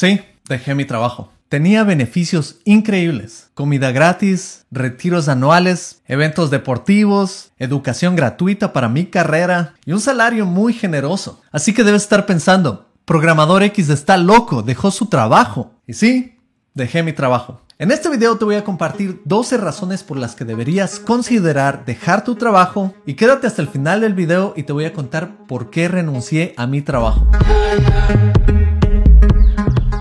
Sí, dejé mi trabajo. Tenía beneficios increíbles. Comida gratis, retiros anuales, eventos deportivos, educación gratuita para mi carrera y un salario muy generoso. Así que debes estar pensando, programador X está loco, dejó su trabajo. Y sí, dejé mi trabajo. En este video te voy a compartir 12 razones por las que deberías considerar dejar tu trabajo y quédate hasta el final del video y te voy a contar por qué renuncié a mi trabajo.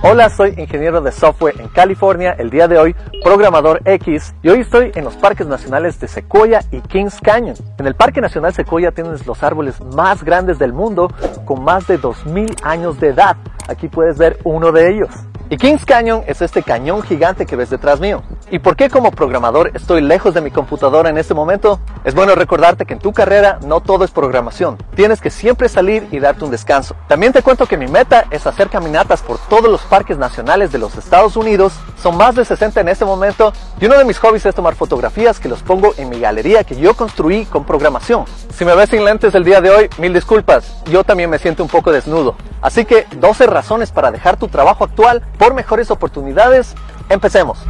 Hola, soy ingeniero de software en California, el día de hoy programador X y hoy estoy en los parques nacionales de Sequoia y Kings Canyon. En el Parque Nacional Sequoia tienes los árboles más grandes del mundo con más de 2000 años de edad. Aquí puedes ver uno de ellos. Y Kings Canyon es este cañón gigante que ves detrás mío. ¿Y por qué como programador estoy lejos de mi computadora en este momento? Es bueno recordarte que en tu carrera no todo es programación. Tienes que siempre salir y darte un descanso. También te cuento que mi meta es hacer caminatas por todos los parques nacionales de los Estados Unidos. Son más de 60 en este momento y uno de mis hobbies es tomar fotografías que los pongo en mi galería que yo construí con programación. Si me ves sin lentes el día de hoy, mil disculpas. Yo también me siento un poco desnudo. Así que 12 razones para dejar tu trabajo actual por mejores oportunidades. Empecemos.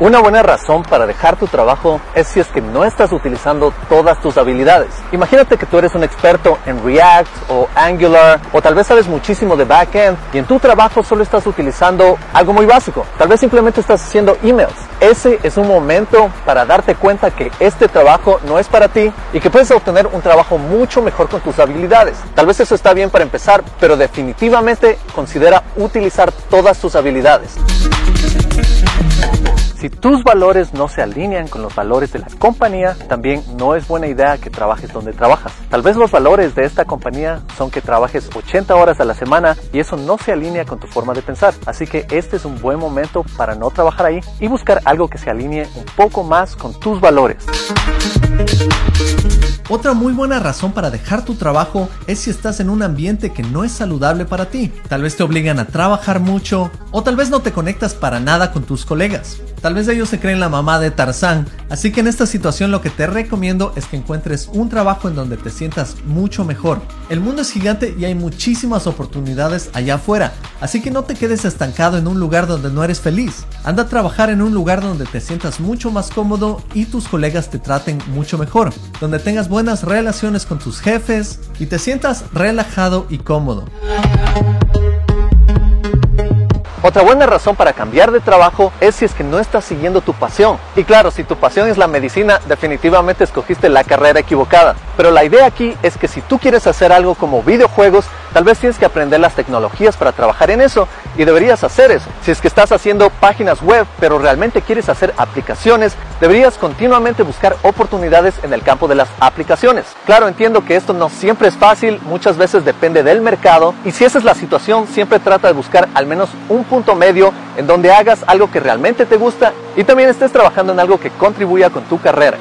Una buena razón para dejar tu trabajo es si es que no estás utilizando todas tus habilidades. Imagínate que tú eres un experto en React o Angular o tal vez sabes muchísimo de backend y en tu trabajo solo estás utilizando algo muy básico. Tal vez simplemente estás haciendo emails. Ese es un momento para darte cuenta que este trabajo no es para ti y que puedes obtener un trabajo mucho mejor con tus habilidades. Tal vez eso está bien para empezar, pero definitivamente considera utilizar todas tus habilidades. Si tus valores no se alinean con los valores de la compañía, también no es buena idea que trabajes donde trabajas. Tal vez los valores de esta compañía son que trabajes 80 horas a la semana y eso no se alinea con tu forma de pensar. Así que este es un buen momento para no trabajar ahí y buscar algo que se alinee un poco más con tus valores. Otra muy buena razón para dejar tu trabajo es si estás en un ambiente que no es saludable para ti. Tal vez te obligan a trabajar mucho o tal vez no te conectas para nada con tus colegas. Tal vez ellos se creen la mamá de Tarzán, así que en esta situación lo que te recomiendo es que encuentres un trabajo en donde te sientas mucho mejor. El mundo es gigante y hay muchísimas oportunidades allá afuera, así que no te quedes estancado en un lugar donde no eres feliz. Anda a trabajar en un lugar donde te sientas mucho más cómodo y tus colegas te traten mucho mejor, donde tengas buenas relaciones con tus jefes y te sientas relajado y cómodo. Otra buena razón para cambiar de trabajo es si es que no estás siguiendo tu pasión. Y claro, si tu pasión es la medicina, definitivamente escogiste la carrera equivocada. Pero la idea aquí es que si tú quieres hacer algo como videojuegos, tal vez tienes que aprender las tecnologías para trabajar en eso y deberías hacer eso. Si es que estás haciendo páginas web, pero realmente quieres hacer aplicaciones, deberías continuamente buscar oportunidades en el campo de las aplicaciones. Claro, entiendo que esto no siempre es fácil, muchas veces depende del mercado y si esa es la situación, siempre trata de buscar al menos un punto medio en donde hagas algo que realmente te gusta y también estés trabajando en algo que contribuya con tu carrera.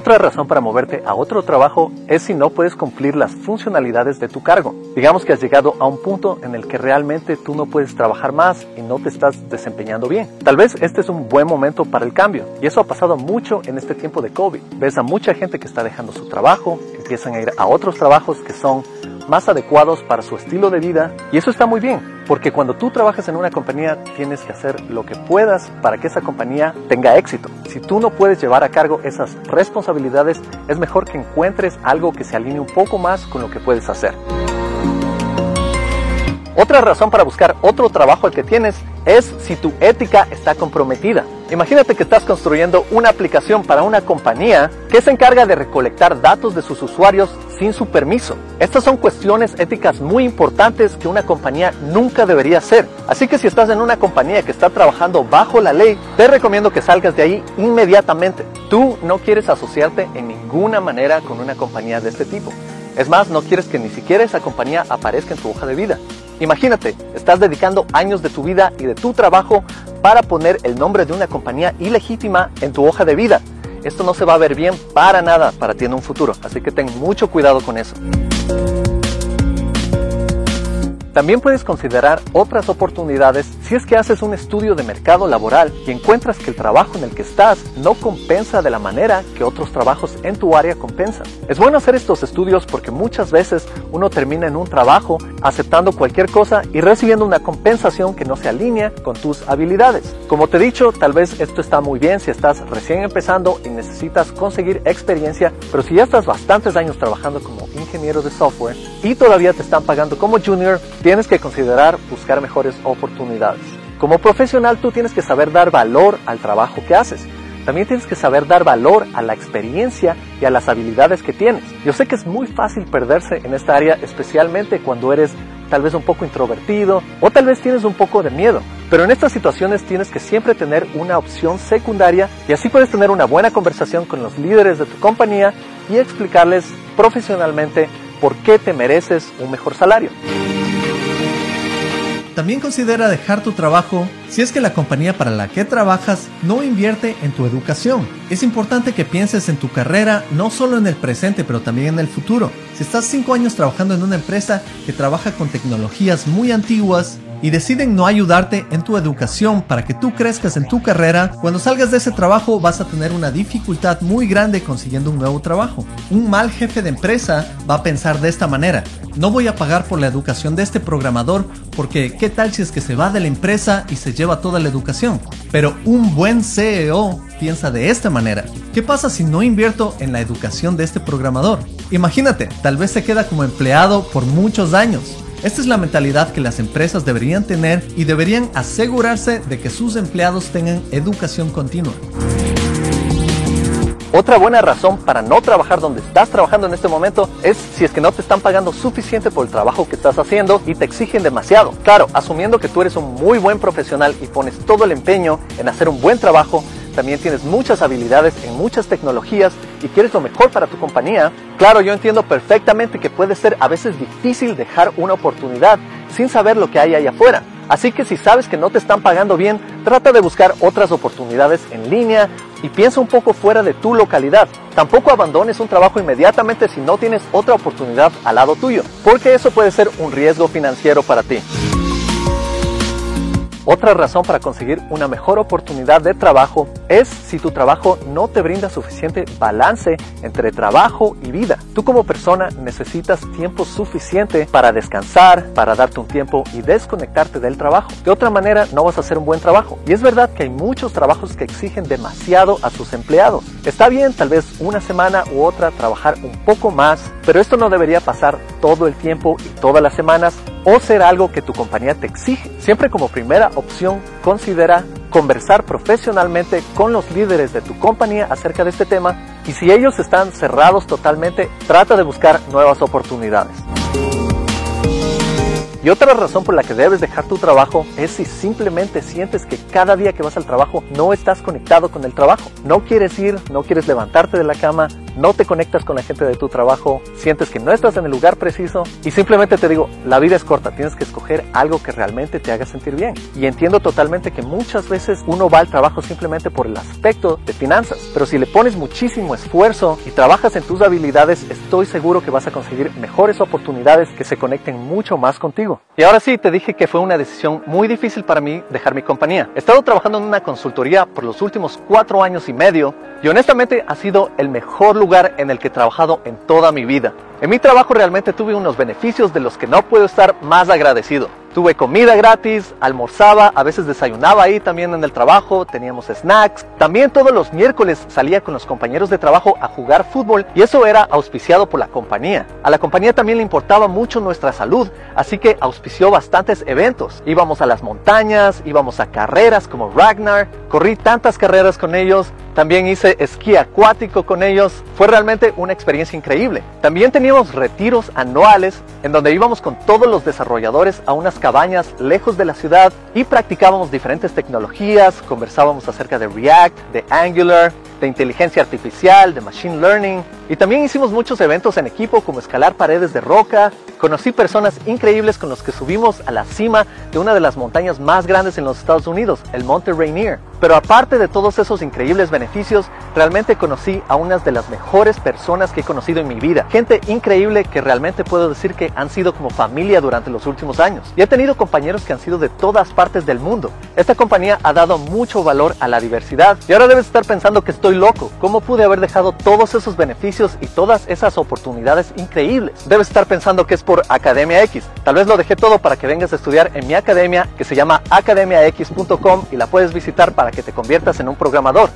Otra razón para moverte a otro trabajo es si no puedes cumplir las funcionalidades de tu cargo. Digamos que has llegado a un punto en el que realmente tú no puedes trabajar más y no te estás desempeñando bien. Tal vez este es un buen momento para el cambio y eso ha pasado mucho en este tiempo de COVID. Ves a mucha gente que está dejando su trabajo, empiezan a ir a otros trabajos que son más adecuados para su estilo de vida y eso está muy bien, porque cuando tú trabajas en una compañía tienes que hacer lo que puedas para que esa compañía tenga éxito. Si tú no puedes llevar a cargo esas responsabilidades, es mejor que encuentres algo que se alinee un poco más con lo que puedes hacer. Otra razón para buscar otro trabajo al que tienes es si tu ética está comprometida. Imagínate que estás construyendo una aplicación para una compañía que se encarga de recolectar datos de sus usuarios sin su permiso. Estas son cuestiones éticas muy importantes que una compañía nunca debería hacer. Así que si estás en una compañía que está trabajando bajo la ley, te recomiendo que salgas de ahí inmediatamente. Tú no quieres asociarte en ninguna manera con una compañía de este tipo. Es más, no quieres que ni siquiera esa compañía aparezca en tu hoja de vida. Imagínate, estás dedicando años de tu vida y de tu trabajo para poner el nombre de una compañía ilegítima en tu hoja de vida. Esto no se va a ver bien para nada para ti en un futuro, así que ten mucho cuidado con eso. También puedes considerar otras oportunidades si es que haces un estudio de mercado laboral y encuentras que el trabajo en el que estás no compensa de la manera que otros trabajos en tu área compensan. Es bueno hacer estos estudios porque muchas veces uno termina en un trabajo aceptando cualquier cosa y recibiendo una compensación que no se alinea con tus habilidades. Como te he dicho, tal vez esto está muy bien si estás recién empezando y necesitas conseguir experiencia, pero si ya estás bastantes años trabajando como ingeniero de software y todavía te están pagando como junior, tienes que considerar buscar mejores oportunidades. Como profesional tú tienes que saber dar valor al trabajo que haces. También tienes que saber dar valor a la experiencia y a las habilidades que tienes. Yo sé que es muy fácil perderse en esta área, especialmente cuando eres tal vez un poco introvertido o tal vez tienes un poco de miedo. Pero en estas situaciones tienes que siempre tener una opción secundaria y así puedes tener una buena conversación con los líderes de tu compañía y explicarles profesionalmente por qué te mereces un mejor salario. También considera dejar tu trabajo si es que la compañía para la que trabajas no invierte en tu educación. Es importante que pienses en tu carrera no solo en el presente, pero también en el futuro. Si estás 5 años trabajando en una empresa que trabaja con tecnologías muy antiguas, y deciden no ayudarte en tu educación para que tú crezcas en tu carrera, cuando salgas de ese trabajo vas a tener una dificultad muy grande consiguiendo un nuevo trabajo. Un mal jefe de empresa va a pensar de esta manera. No voy a pagar por la educación de este programador porque qué tal si es que se va de la empresa y se lleva toda la educación. Pero un buen CEO piensa de esta manera. ¿Qué pasa si no invierto en la educación de este programador? Imagínate, tal vez se queda como empleado por muchos años esta es la mentalidad que las empresas deberían tener y deberían asegurarse de que sus empleados tengan educación continua. Otra buena razón para no trabajar donde estás trabajando en este momento es si es que no te están pagando suficiente por el trabajo que estás haciendo y te exigen demasiado. Claro, asumiendo que tú eres un muy buen profesional y pones todo el empeño en hacer un buen trabajo, también tienes muchas habilidades en muchas tecnologías y quieres lo mejor para tu compañía, claro, yo entiendo perfectamente que puede ser a veces difícil dejar una oportunidad sin saber lo que hay ahí afuera. Así que si sabes que no te están pagando bien, trata de buscar otras oportunidades en línea y piensa un poco fuera de tu localidad. Tampoco abandones un trabajo inmediatamente si no tienes otra oportunidad al lado tuyo, porque eso puede ser un riesgo financiero para ti. Otra razón para conseguir una mejor oportunidad de trabajo es si tu trabajo no te brinda suficiente balance entre trabajo y vida. Tú como persona necesitas tiempo suficiente para descansar, para darte un tiempo y desconectarte del trabajo. De otra manera no vas a hacer un buen trabajo. Y es verdad que hay muchos trabajos que exigen demasiado a sus empleados. Está bien tal vez una semana u otra trabajar un poco más, pero esto no debería pasar todo el tiempo y todas las semanas o ser algo que tu compañía te exige. Siempre como primera opción, considera conversar profesionalmente con los líderes de tu compañía acerca de este tema y si ellos están cerrados totalmente, trata de buscar nuevas oportunidades. Y otra razón por la que debes dejar tu trabajo es si simplemente sientes que cada día que vas al trabajo no estás conectado con el trabajo. No quieres ir, no quieres levantarte de la cama, no te conectas con la gente de tu trabajo, sientes que no estás en el lugar preciso y simplemente te digo, la vida es corta, tienes que escoger algo que realmente te haga sentir bien. Y entiendo totalmente que muchas veces uno va al trabajo simplemente por el aspecto de finanzas, pero si le pones muchísimo esfuerzo y trabajas en tus habilidades, estoy seguro que vas a conseguir mejores oportunidades que se conecten mucho más contigo. Y ahora sí, te dije que fue una decisión muy difícil para mí dejar mi compañía. He estado trabajando en una consultoría por los últimos cuatro años y medio y honestamente ha sido el mejor lugar en el que he trabajado en toda mi vida. En mi trabajo realmente tuve unos beneficios de los que no puedo estar más agradecido. Tuve comida gratis, almorzaba, a veces desayunaba ahí también en el trabajo, teníamos snacks. También todos los miércoles salía con los compañeros de trabajo a jugar fútbol y eso era auspiciado por la compañía. A la compañía también le importaba mucho nuestra salud, así que auspició bastantes eventos. Íbamos a las montañas, íbamos a carreras como Ragnar, corrí tantas carreras con ellos, también hice esquí acuático con ellos. Fue realmente una experiencia increíble. También teníamos retiros anuales en donde íbamos con todos los desarrolladores a unas cabañas lejos de la ciudad y practicábamos diferentes tecnologías, conversábamos acerca de React, de Angular, de inteligencia artificial, de machine learning. Y también hicimos muchos eventos en equipo como escalar paredes de roca. Conocí personas increíbles con los que subimos a la cima de una de las montañas más grandes en los Estados Unidos, el Monte Rainier. Pero aparte de todos esos increíbles beneficios, realmente conocí a unas de las mejores personas que he conocido en mi vida. Gente increíble que realmente puedo decir que han sido como familia durante los últimos años. Y he tenido compañeros que han sido de todas partes del mundo. Esta compañía ha dado mucho valor a la diversidad y ahora debes estar pensando que estoy loco. ¿Cómo pude haber dejado todos esos beneficios y todas esas oportunidades increíbles? Debes estar pensando que es por Academia X. Tal vez lo dejé todo para que vengas a estudiar en mi academia que se llama academiax.com y la puedes visitar que te conviertas en un programador.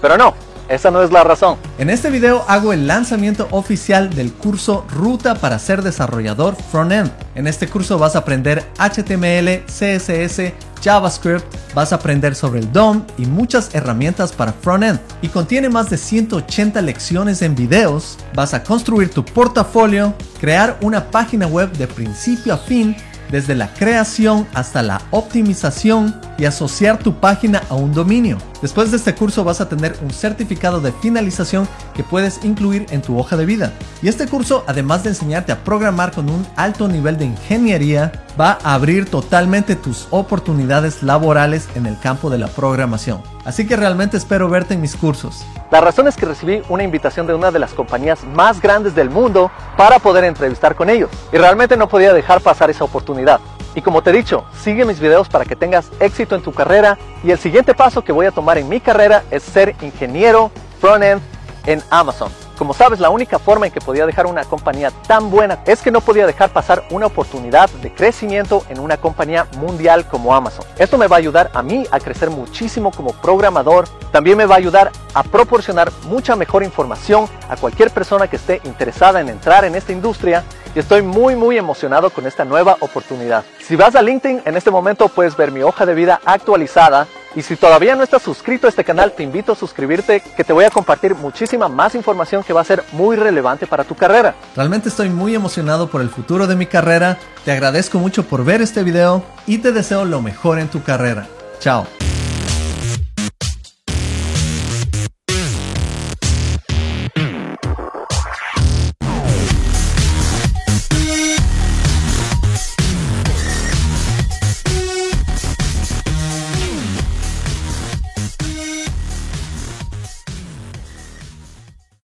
Pero no, esa no es la razón. En este video hago el lanzamiento oficial del curso Ruta para ser desarrollador frontend. En este curso vas a aprender HTML, CSS, JavaScript, vas a aprender sobre el DOM y muchas herramientas para frontend. Y contiene más de 180 lecciones en videos. Vas a construir tu portafolio, crear una página web de principio a fin desde la creación hasta la optimización y asociar tu página a un dominio. Después de este curso vas a tener un certificado de finalización que puedes incluir en tu hoja de vida. Y este curso, además de enseñarte a programar con un alto nivel de ingeniería, va a abrir totalmente tus oportunidades laborales en el campo de la programación. Así que realmente espero verte en mis cursos. La razón es que recibí una invitación de una de las compañías más grandes del mundo para poder entrevistar con ellos. Y realmente no podía dejar pasar esa oportunidad. Y como te he dicho, sigue mis videos para que tengas éxito en tu carrera y el siguiente paso que voy a tomar en mi carrera es ser ingeniero frontend en Amazon. Como sabes, la única forma en que podía dejar una compañía tan buena es que no podía dejar pasar una oportunidad de crecimiento en una compañía mundial como Amazon. Esto me va a ayudar a mí a crecer muchísimo como programador. También me va a ayudar a proporcionar mucha mejor información a cualquier persona que esté interesada en entrar en esta industria y estoy muy muy emocionado con esta nueva oportunidad. Si vas a LinkedIn en este momento puedes ver mi hoja de vida actualizada y si todavía no estás suscrito a este canal te invito a suscribirte que te voy a compartir muchísima más información que va a ser muy relevante para tu carrera. Realmente estoy muy emocionado por el futuro de mi carrera, te agradezco mucho por ver este video y te deseo lo mejor en tu carrera. Chao.